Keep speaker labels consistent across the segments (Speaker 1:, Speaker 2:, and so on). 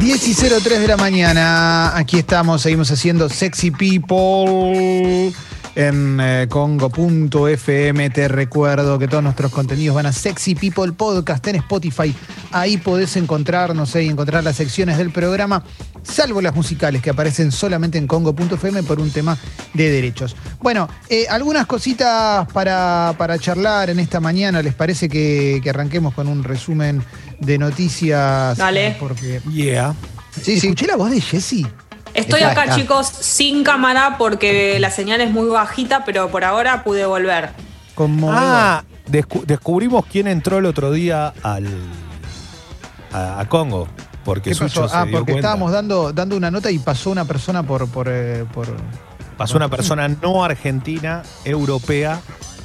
Speaker 1: 10 y 03 de la mañana, aquí estamos, seguimos haciendo Sexy People en eh, congo.fm. Te recuerdo que todos nuestros contenidos van a Sexy People Podcast en Spotify. Ahí podés encontrarnos y encontrar las secciones del programa, salvo las musicales que aparecen solamente en congo.fm por un tema de derechos. Bueno, eh, algunas cositas para, para charlar en esta mañana. ¿Les parece que, que arranquemos con un resumen de noticias?
Speaker 2: Dale.
Speaker 1: Porque.
Speaker 3: Yeah.
Speaker 1: Sí, sí. Escuché la voz de Jessie.
Speaker 2: Estoy
Speaker 1: Está,
Speaker 2: acá,
Speaker 1: está.
Speaker 2: chicos, sin cámara porque la señal es muy bajita, pero por ahora pude volver.
Speaker 1: Como
Speaker 3: Ah, descu- descubrimos quién entró el otro día al a, a Congo. Porque
Speaker 1: ¿Qué
Speaker 3: Sucho
Speaker 1: pasó?
Speaker 3: se
Speaker 1: Ah,
Speaker 3: dio
Speaker 1: porque
Speaker 3: cuenta.
Speaker 1: estábamos dando, dando una nota y pasó una persona por. por, eh, por-
Speaker 3: Pasó una persona no argentina, europea,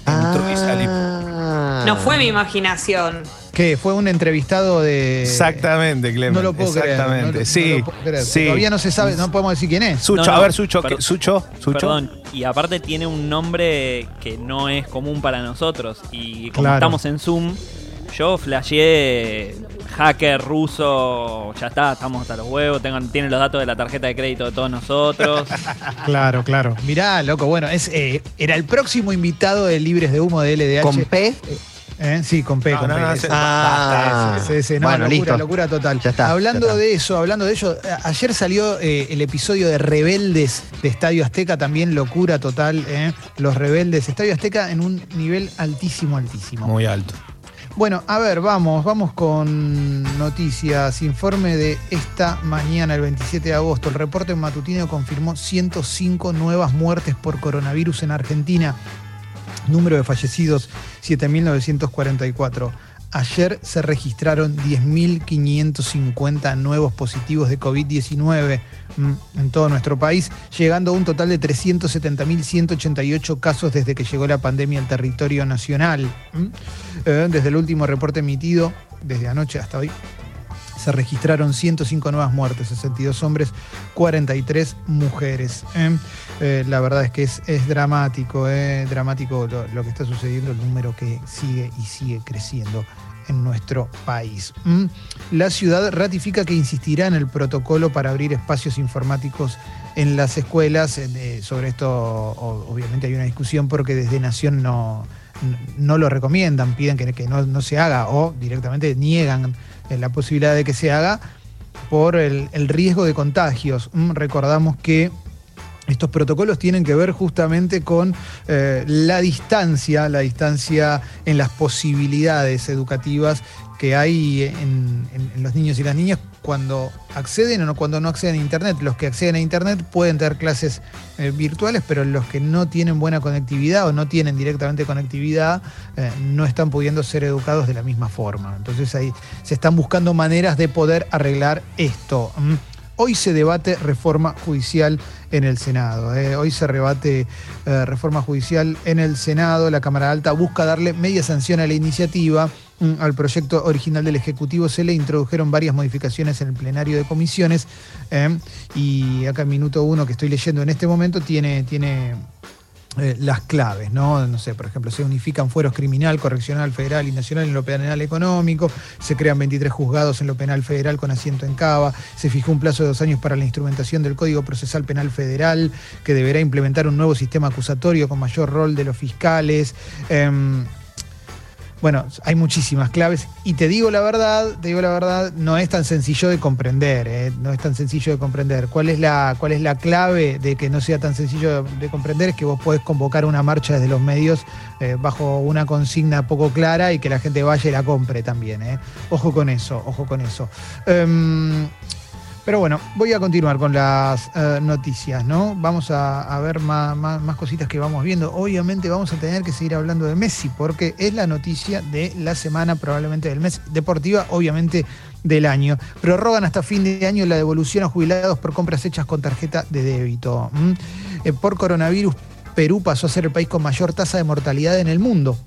Speaker 3: entró y salió.
Speaker 1: Ah.
Speaker 2: No fue mi imaginación.
Speaker 1: ¿Qué? Fue un entrevistado de.
Speaker 3: Exactamente, Clemente.
Speaker 1: No lo puedo creer.
Speaker 3: Exactamente.
Speaker 1: no lo- no
Speaker 3: sí,
Speaker 1: creer. Todavía no se sabe, no podemos decir quién es.
Speaker 3: Sucho,
Speaker 4: No, no,
Speaker 3: a ver, Sucho,
Speaker 4: perdón.
Speaker 3: ¿qué- Sucho, Sucho.
Speaker 4: Perdón, y aparte tiene un nombre que no es común para nosotros. Y como
Speaker 1: Claro.
Speaker 4: estamos en Zoom, yo flasheé hacker ruso, ya está, estamos hasta los huevos, tengan, tienen los datos de la tarjeta de crédito de todos nosotros.
Speaker 1: Claro, claro. Mirá, loco, bueno, es, eh, era el próximo invitado de Libres de Humo de LDH.
Speaker 5: ¿Con P?
Speaker 1: ¿Eh? Sí, con P.
Speaker 3: No,
Speaker 1: con
Speaker 3: no,
Speaker 1: P.
Speaker 3: no,
Speaker 1: Ese-
Speaker 3: se-
Speaker 5: Ah, bueno,
Speaker 1: locura,
Speaker 5: listo.
Speaker 1: locura total.
Speaker 5: Ya está,
Speaker 1: hablando
Speaker 5: ya está.
Speaker 1: de eso, hablando de ello, a- ayer salió eh, el episodio de Rebeldes de Estadio Azteca, también locura total, ¿eh? Los Rebeldes, Estadio Azteca en un nivel altísimo, altísimo.
Speaker 3: Muy alto.
Speaker 1: Bueno, a ver, vamos, vamos con noticias. Informe de esta mañana, el 27 de agosto. El reporte matutino confirmó 105 nuevas muertes por coronavirus en Argentina. Número de fallecidos, 7.944. Ayer se registraron 10.550 nuevos positivos de COVID-19 mm, en todo nuestro país, llegando a un total de 370.188 casos desde que llegó la pandemia al territorio nacional. Mm. Eh, Desde el último reporte emitido, desde anoche hasta hoy, se registraron 105 nuevas muertes, 62 hombres, 43 mujeres. ¿eh? Eh, la verdad es que es, dramático, eh, dramático lo, que está sucediendo, el número que sigue y sigue creciendo en nuestro país. La ciudad ratifica que insistirá en el protocolo para abrir espacios informáticos en las escuelas. Sobre esto obviamente hay una discusión porque desde Nación no, no lo recomiendan, piden que, no, se haga o directamente niegan eh, la posibilidad de que se haga por el, el riesgo de contagios. Mm, Recordamos que estos protocolos tienen que ver justamente con eh, la distancia, la distancia en las posibilidades educativas que hay en, los niños y las niñas cuando acceden o no, cuando no acceden a Internet. Los que acceden a Internet pueden tener clases eh, virtuales, pero los que no tienen buena conectividad o no tienen directamente conectividad eh, no están pudiendo ser educados de la misma forma. Entonces ahí se están buscando maneras de poder arreglar esto. Mm. Hoy se debate reforma judicial en el Senado. eh. Hoy se rebate eh, reforma judicial en el Senado. La Cámara Alta busca darle media sanción a la iniciativa. Mm, Al proyecto original del Ejecutivo se le introdujeron varias modificaciones en el plenario de comisiones. eh, y acá en minuto uno que estoy leyendo en este momento tiene, tiene eh, las claves, ¿no? No sé, por ejemplo, se unifican fueros criminal, correccional, federal y nacional en lo penal económico, se crean 23 juzgados en lo penal federal con asiento en Cava, se fijó un plazo de dos años para la instrumentación del Código Procesal Penal Federal, que deberá implementar un nuevo sistema acusatorio con mayor rol de los fiscales. em, bueno, hay muchísimas claves y te digo la verdad, te digo la verdad, no es tan sencillo de comprender, ¿eh? no es tan sencillo de comprender. ¿Cuál es la cuál es la clave de que no sea tan sencillo de comprender? Es que vos podés convocar una marcha desde los medios eh, bajo una consigna poco clara y que la gente vaya y la compre también. ¿eh? Ojo con eso, ojo con eso. Em, pero bueno, voy a continuar con las eh, noticias, ¿no? Vamos a, a ver más, más- más cositas que vamos viendo. Obviamente vamos a tener que seguir hablando de Messi, porque es la noticia de la semana, probablemente del mes, deportiva, obviamente del año. Prorrogan hasta fin de año la devolución a jubilados por compras hechas con tarjeta de débito. Eh, por coronavirus, Perú pasó a ser el país con mayor tasa de mortalidad en el mundo.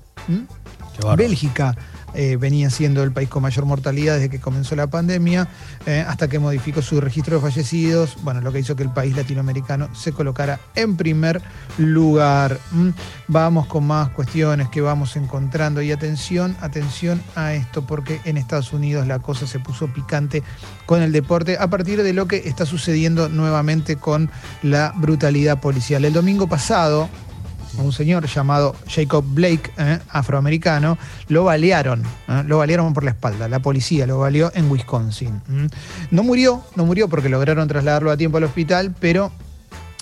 Speaker 1: Bélgica eh, venía siendo el país con mayor mortalidad desde que comenzó la pandemia, eh, hasta que modificó su registro de fallecidos, bueno, lo que hizo que el país latinoamericano se colocara en primer lugar. ¿Mm? Vamos con más cuestiones que vamos encontrando y atención, atención a esto, porque en Estados Unidos la cosa se puso picante con el deporte a partir de lo que está sucediendo nuevamente con la brutalidad policial. El domingo pasado, un señor llamado Jacob Blake, eh, afroamericano, lo balearon, eh, lo balearon por la espalda, la policía lo baleó en Wisconsin. Mm. No murió, no murió porque lograron trasladarlo a tiempo al hospital, pero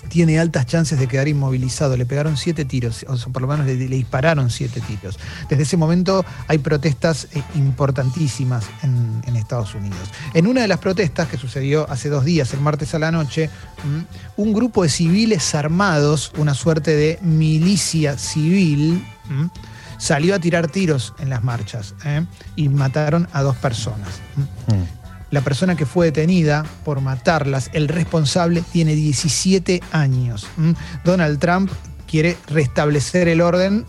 Speaker 1: tiene altas chances de quedar inmovilizado. Le pegaron siete tiros, o por lo menos le, dispararon siete tiros. Desde ese momento hay protestas eh, importantísimas en, en Estados Unidos. En una de las protestas que sucedió hace dos días, el martes a la noche, mm, un grupo de civiles armados, una suerte de milicia civil, mm, salió a tirar tiros en las marchas ¿eh? y mataron a dos personas. Mm. La persona que fue detenida por matarlas, el responsable, tiene 17 años. Donald Trump quiere restablecer el orden,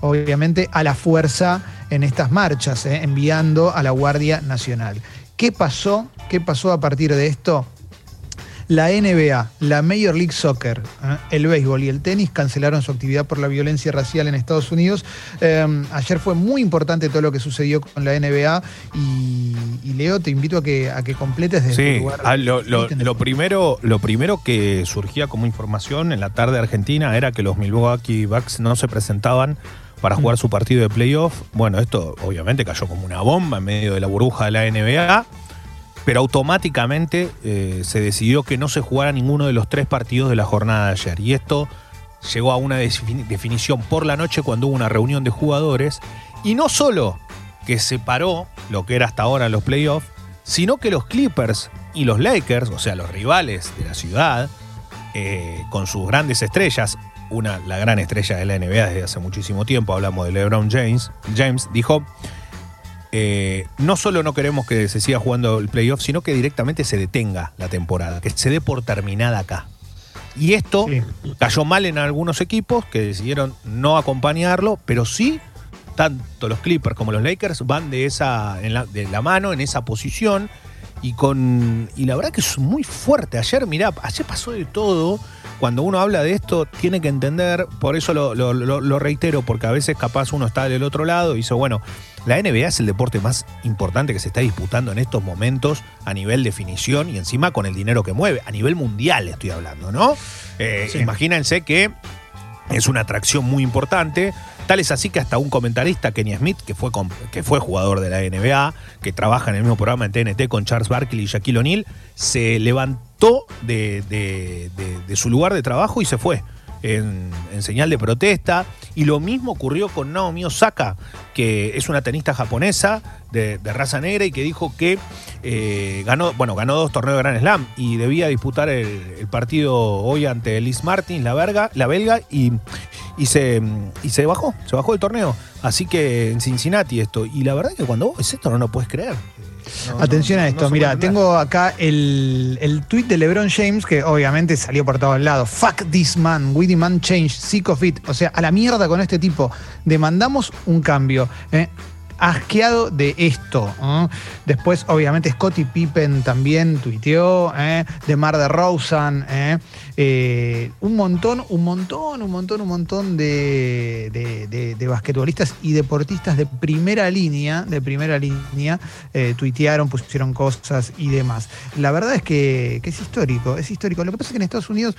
Speaker 1: obviamente, a la fuerza en estas marchas, ¿eh? enviando a la Guardia Nacional. ¿Qué pasó? ¿Qué pasó a partir de esto? La NBA, la Major League Soccer, ¿eh? el béisbol y el tenis cancelaron su actividad por la violencia racial en Estados Unidos. Eh, ayer fue muy importante todo lo que sucedió con la NBA y, y Leo, te invito a que, a que completes desde
Speaker 3: Sí,
Speaker 1: tu lugar.
Speaker 3: ah, lo, lo-
Speaker 1: Tenés-
Speaker 3: lo primero, lo primero que surgía como información en la tarde argentina era que los Milwaukee Bucks no se presentaban para jugar su partido de playoff. Bueno, esto obviamente cayó como una bomba en medio de la burbuja de la NBA, pero automáticamente eh, se decidió que no se jugara ninguno de los tres partidos de la jornada de ayer. Y esto llegó a una defini- definición por la noche cuando hubo una reunión de jugadores. Y no solo que separó lo que era hasta ahora los playoffs, sino que los Clippers y los Lakers, o sea, los rivales de la ciudad, eh, con sus grandes estrellas, una, la gran estrella de la NBA desde hace muchísimo tiempo, hablamos de LeBron James, James dijo, eh, no solo no queremos que se siga jugando el playoff, sino que directamente se detenga la temporada, que se dé por terminada acá. Y esto
Speaker 1: Sí.
Speaker 3: cayó mal en algunos equipos que decidieron no acompañarlo, pero sí, tanto los Clippers como los Lakers van de esa en la, de la mano en esa posición y con y la verdad que es muy fuerte. Ayer, mirá, ayer pasó de todo. Cuando uno habla de esto, tiene que entender, por eso lo, lo- lo- lo reitero, porque a veces capaz uno está del otro lado y dice, bueno, la NBA es el deporte más importante que se está disputando en estos momentos a nivel definición y encima con el dinero que mueve, a nivel mundial estoy hablando, ¿no? Eh,
Speaker 1: Sí.
Speaker 3: Imagínense que es una atracción muy importante. Tal es así que hasta un comentarista, Kenny Smith, que fue, que fue jugador de la NBA, que trabaja en el mismo programa en TNT con Charles Barkley y Shaquille O'Neal, se levantó de su lugar de trabajo y se fue en, señal de protesta. Y lo mismo ocurrió con Naomi Osaka, que es una tenista japonesa de, raza negra y que dijo que eh, ganó, bueno, ganó dos torneos de Grand Slam y debía disputar el, el partido hoy ante Liz Martin, la, verga, la belga, y, y, se, y se bajó, se bajó del torneo. Así que en Cincinnati esto. Y la verdad que cuando vos ves esto no lo puedes creer. No, no,
Speaker 1: Atención a esto, mira, tengo acá el, el tweet de LeBron James que obviamente salió por todos lados. Fuck this man, we demand change, sick of it. O sea, a la mierda con este tipo. Demandamos un cambio. ¿eh? Asqueado de esto. Después, obviamente, Scottie Pippen también tuiteó. ¿eh? De Mar de. ¿eh? Eh, un montón, un montón, un montón, un montón de, basquetbolistas y deportistas de primera línea, de primera línea, tuitearon, pusieron cosas y demás. La verdad es que, que es histórico, es histórico. Lo que pasa es que en Estados Unidos,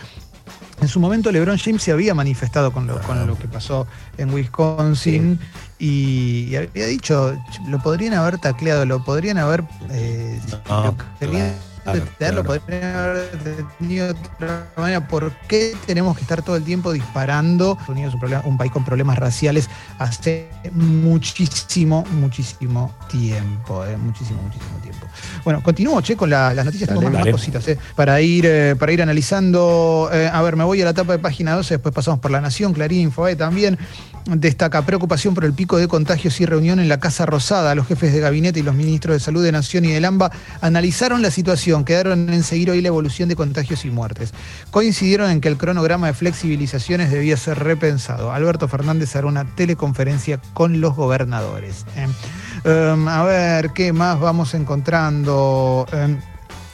Speaker 1: en su momento, LeBron James se había manifestado con lo, con lo que pasó en Wisconsin y, y había dicho, lo podrían haber tacleado, lo podrían haber... eh,
Speaker 3: No,
Speaker 1: lo
Speaker 3: claro, claro.
Speaker 1: podrían haber detenido de otra manera. ¿Por qué tenemos que estar todo el tiempo disparando? Estados Unidos es un, problema- un país con problemas raciales hace muchísimo, muchísimo tiempo. eh, muchísimo, muchísimo tiempo. Bueno, continúo, che, con la- las noticias. Tengo
Speaker 3: Dale,
Speaker 1: más, más cositas eh, para, ir, eh, para ir analizando. eh, a ver, me voy a la etapa de página 12, después pasamos por La Nación, Clarín, Infobae también. Destaca preocupación por el pico de contagios y reunión en la Casa Rosada. Los jefes de gabinete y los ministros de Salud de Nación y del AMBA analizaron la situación, quedaron en seguir hoy la evolución de contagios y muertes. Coincidieron en que el cronograma de flexibilizaciones debía ser repensado. Alberto Fernández hará una teleconferencia con los gobernadores. ¿eh? Um, a ver, ¿qué más vamos encontrando? Um,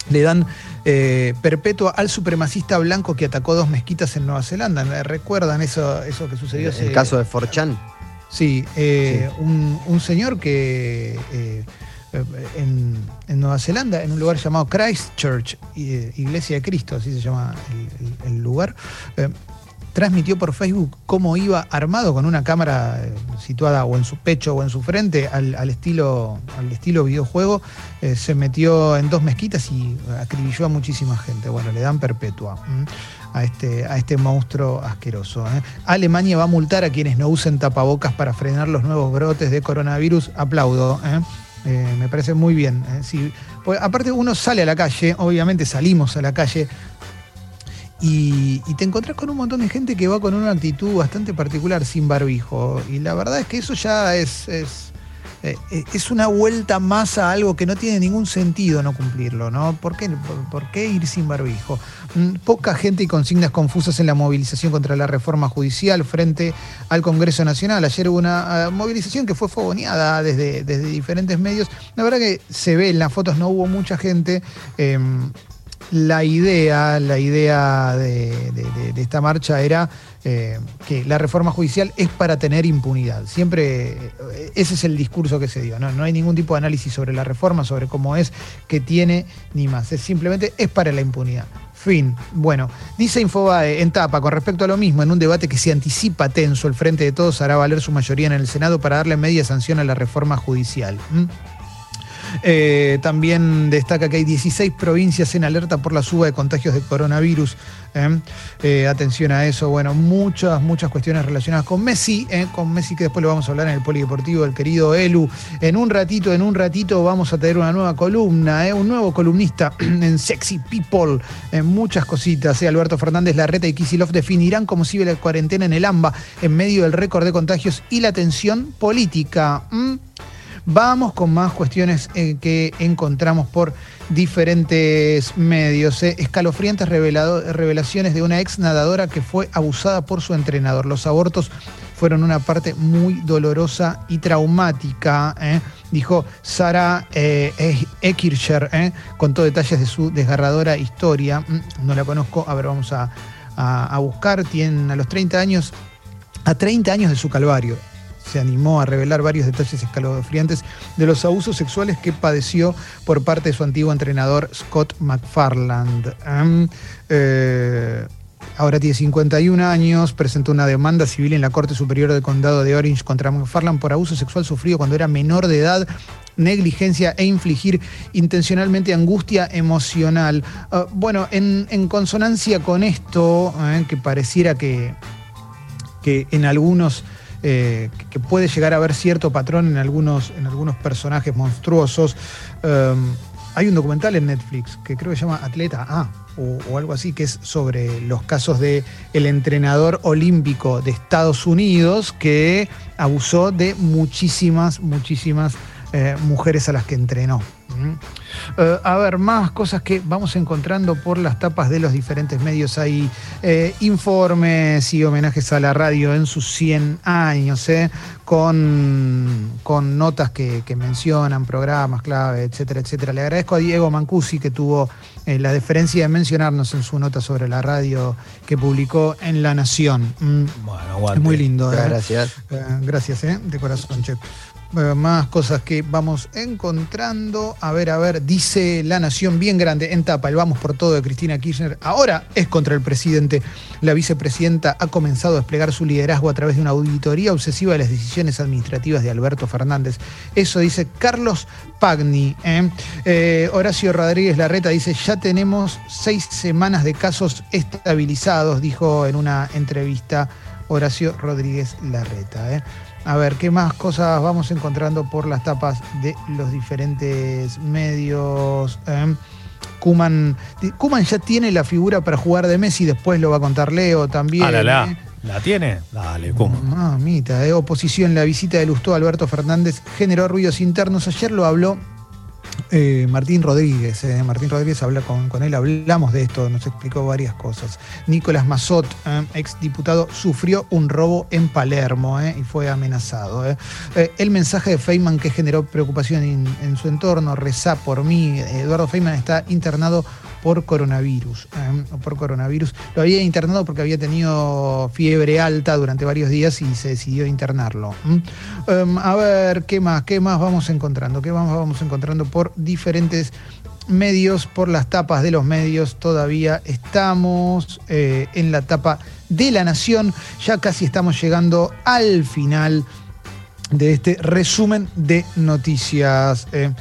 Speaker 1: le dan eh, perpetua al supremacista blanco que atacó dos mezquitas en Nueva Zelanda. ¿Recuerdan eso, eso que sucedió?
Speaker 5: El
Speaker 1: hace-
Speaker 5: caso de Forchan.
Speaker 1: Sí, eh, Un, un señor que eh, en, en Nueva Zelanda, en un lugar llamado Christchurch, eh, Iglesia de Cristo, así se llama el, el- el lugar, transmitió por Facebook cómo iba armado con una cámara eh, situada o en su pecho o en su frente al, al estilo, al estilo videojuego, eh, se metió en dos mezquitas y acribilló a muchísima gente. Bueno, le dan perpetua. a este, a este monstruo asqueroso. ¿eh? Alemania va a multar a quienes no usen tapabocas para frenar los nuevos brotes de coronavirus. Aplaudo. me parece muy bien. ¿eh? Pues, aparte uno sale a la calle, obviamente salimos a la calle. Y, te encontrás con un montón de gente que va con una actitud bastante particular sin barbijo. Y la verdad es que eso ya es, es, eh, es una vuelta más a algo que no tiene ningún sentido no cumplirlo, ¿no? ¿Por qué, por, qué ir sin barbijo? Mm, Poca gente y consignas confusas en la movilización contra la reforma judicial frente al Congreso Nacional. Ayer hubo una eh, movilización que fue fogoneada desde, desde diferentes medios. La verdad que se ve en las fotos, no hubo mucha gente. eh, la idea, la idea de, esta marcha era eh, que la reforma judicial es para tener impunidad. Siempre eh, ese es el discurso que se dio. ¿no? No hay ningún tipo de análisis sobre la reforma, sobre cómo es, que tiene, ni más. Es simplemente es para la impunidad. Fin. Bueno, dice Infobae en tapa con respecto a lo mismo, en un debate que se anticipa tenso, el Frente de Todos hará valer su mayoría en el Senado para darle media sanción a la reforma judicial. ¿Mm? Eh, también destaca que hay 16 provincias en alerta por la suba de contagios de coronavirus. ¿eh? Eh, atención a eso. Bueno, muchas, muchas cuestiones relacionadas con Messi, con Messi que después lo vamos a hablar en el Polideportivo, el querido Elu. En un ratito, en un ratito vamos a tener una nueva columna, un nuevo columnista en Sexy People. En muchas cositas. Alberto Fernández Larreta y Kisilov definirán cómo sigue la cuarentena en el AMBA en medio del récord de contagios y la tensión política. Vamos con más cuestiones eh, que encontramos por diferentes medios. eh. Escalofriantes revelaciones de una ex nadadora que fue abusada por su entrenador. Los abortos fueron una parte muy dolorosa y traumática, eh, dijo Sara Ekircher. eh. Contó detalles de su desgarradora historia. Mm, No la conozco, a ver, vamos a- a buscar. Tiene a los 30 años, a 30 años de su calvario se animó a revelar varios detalles escalofriantes de los abusos sexuales que padeció por parte de su antiguo entrenador Scott McFarland. Eh, ahora tiene 51 años, presentó una demanda civil en la Corte Superior del Condado de Orange contra McFarland por abuso sexual sufrido cuando era menor de edad negligencia e infligir intencionalmente angustia emocional. Ah, bueno, en, en consonancia con esto, eh, que pareciera que, que en algunos eh, que- puede llegar a haber cierto patrón en algunos, en algunos personajes monstruosos. Um, hay un documental en Netflix que creo que se llama Atleta A o, o algo así, que es sobre los casos de entrenador olímpico de Estados Unidos que abusó de muchísimas, muchísimas eh, mujeres a las que entrenó. ¿Mm? Eh, a ver, más cosas que vamos encontrando por las tapas de los diferentes medios. Hay eh, informes y homenajes a la radio en sus 100 años, eh, con, con notas que, que mencionan, programas clave, etcétera, etcétera. Le agradezco a Diego Mancusi que tuvo eh, la deferencia de mencionarnos en su nota sobre la radio que publicó en La Nación. Mm,
Speaker 3: Bueno,
Speaker 1: es
Speaker 3: aguante.
Speaker 1: muy lindo. Eh.
Speaker 5: gracias.
Speaker 1: Gracias, eh, de corazón, che. Eh, más cosas que vamos encontrando. A ver, a ver, dice La Nación bien grande en tapa, el vamos por todo de Cristina Kirchner. Ahora es contra el presidente. La vicepresidenta ha comenzado a desplegar su liderazgo a través de una auditoría obsesiva de las decisiones administrativas de Alberto Fernández. Eso dice Carlos Pagni. ¿eh? Eh, Horacio Rodríguez Larreta dice, ya tenemos seis semanas de casos estabilizados, dijo en una entrevista Horacio Rodríguez Larreta. A ver, ¿qué más cosas vamos encontrando por las tapas de los diferentes medios? Eh, Kuman, Kuman ya tiene la figura para jugar de Messi, después lo va a contar Leo también.
Speaker 3: Ah, la, la.
Speaker 1: ¿eh?
Speaker 3: ¿La tiene? Dale, ¿cómo?
Speaker 1: Mamita, de oposición, la visita de Lustó Alberto Fernández generó ruidos internos. Ayer lo habló eh, Martín Rodríguez. eh, Martín Rodríguez habla con, él, hablamos de esto, nos explicó varias cosas. Nicolás Mazot, eh, exdiputado, sufrió un robo en Palermo eh, y fue amenazado. eh. El mensaje de Feynman que generó preocupación en, en su entorno, rezá por mí. Eduardo Feynman está internado por coronavirus. eh, por coronavirus. Lo había internado porque había tenido fiebre alta durante varios días y se decidió internarlo. Em, a ver, ¿qué más? ¿Qué más vamos encontrando? ¿Qué más vamos encontrando por diferentes medios, por las tapas de los medios? Todavía estamos eh, en la tapa de la Nación. Ya casi estamos llegando al final de este resumen de noticias eh,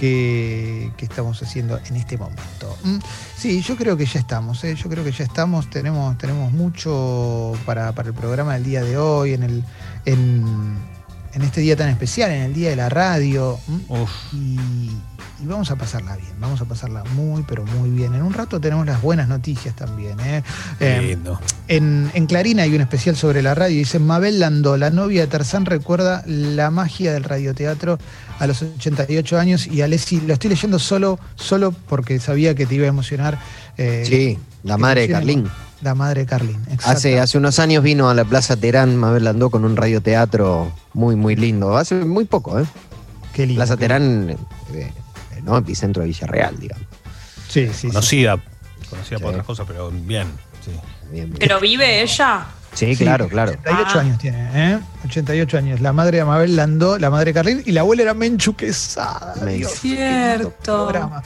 Speaker 1: que, que estamos haciendo en este momento. ¿m? Sí, yo creo que ya estamos, eh, yo creo que ya estamos, tenemos, tenemos mucho para, para el programa del día de hoy, en, el, en, en este día tan especial, en el día de la radio. ¿m?
Speaker 3: Uf.
Speaker 1: y, y vamos a pasarla bien, vamos a pasarla muy, pero muy bien. En un rato tenemos las buenas noticias también. ¿eh? Eh,
Speaker 3: Lindo.
Speaker 1: en, en Clarín hay un especial sobre la radio. Dice, Mabel Landó, la novia de Tarzán, recuerda la magia del radioteatro a los 88 años. Y Alessi, lo estoy leyendo solo, solo porque sabía que te iba a emocionar. eh,
Speaker 5: Sí, la madre de Carlín.
Speaker 1: La madre de Carlín, exacto.
Speaker 5: Hace, hace unos años vino a la Plaza Terán, Mabel andó con un radioteatro muy, muy lindo. Hace muy poco, ¿eh?
Speaker 1: Qué lindo.
Speaker 5: Plaza
Speaker 1: qué
Speaker 5: Terán, eh, ¿no? Epicentro de Villarreal, digamos.
Speaker 1: Sí, sí, sí.
Speaker 3: Conocida. Conocida por
Speaker 5: Sí.
Speaker 3: otras cosas, pero bien. Sí.
Speaker 5: Bien, bien.
Speaker 2: ¿Pero vive ella?
Speaker 5: Sí,
Speaker 1: Sí,
Speaker 5: claro, claro.
Speaker 1: 88
Speaker 2: Ah.
Speaker 1: años tiene, ¿eh? 88 años. La madre de Mabel Landó, la madre de Carlín y la abuela era Menchu Quesada.
Speaker 5: Menchu.
Speaker 1: Dios,
Speaker 2: Cierto.
Speaker 1: programa.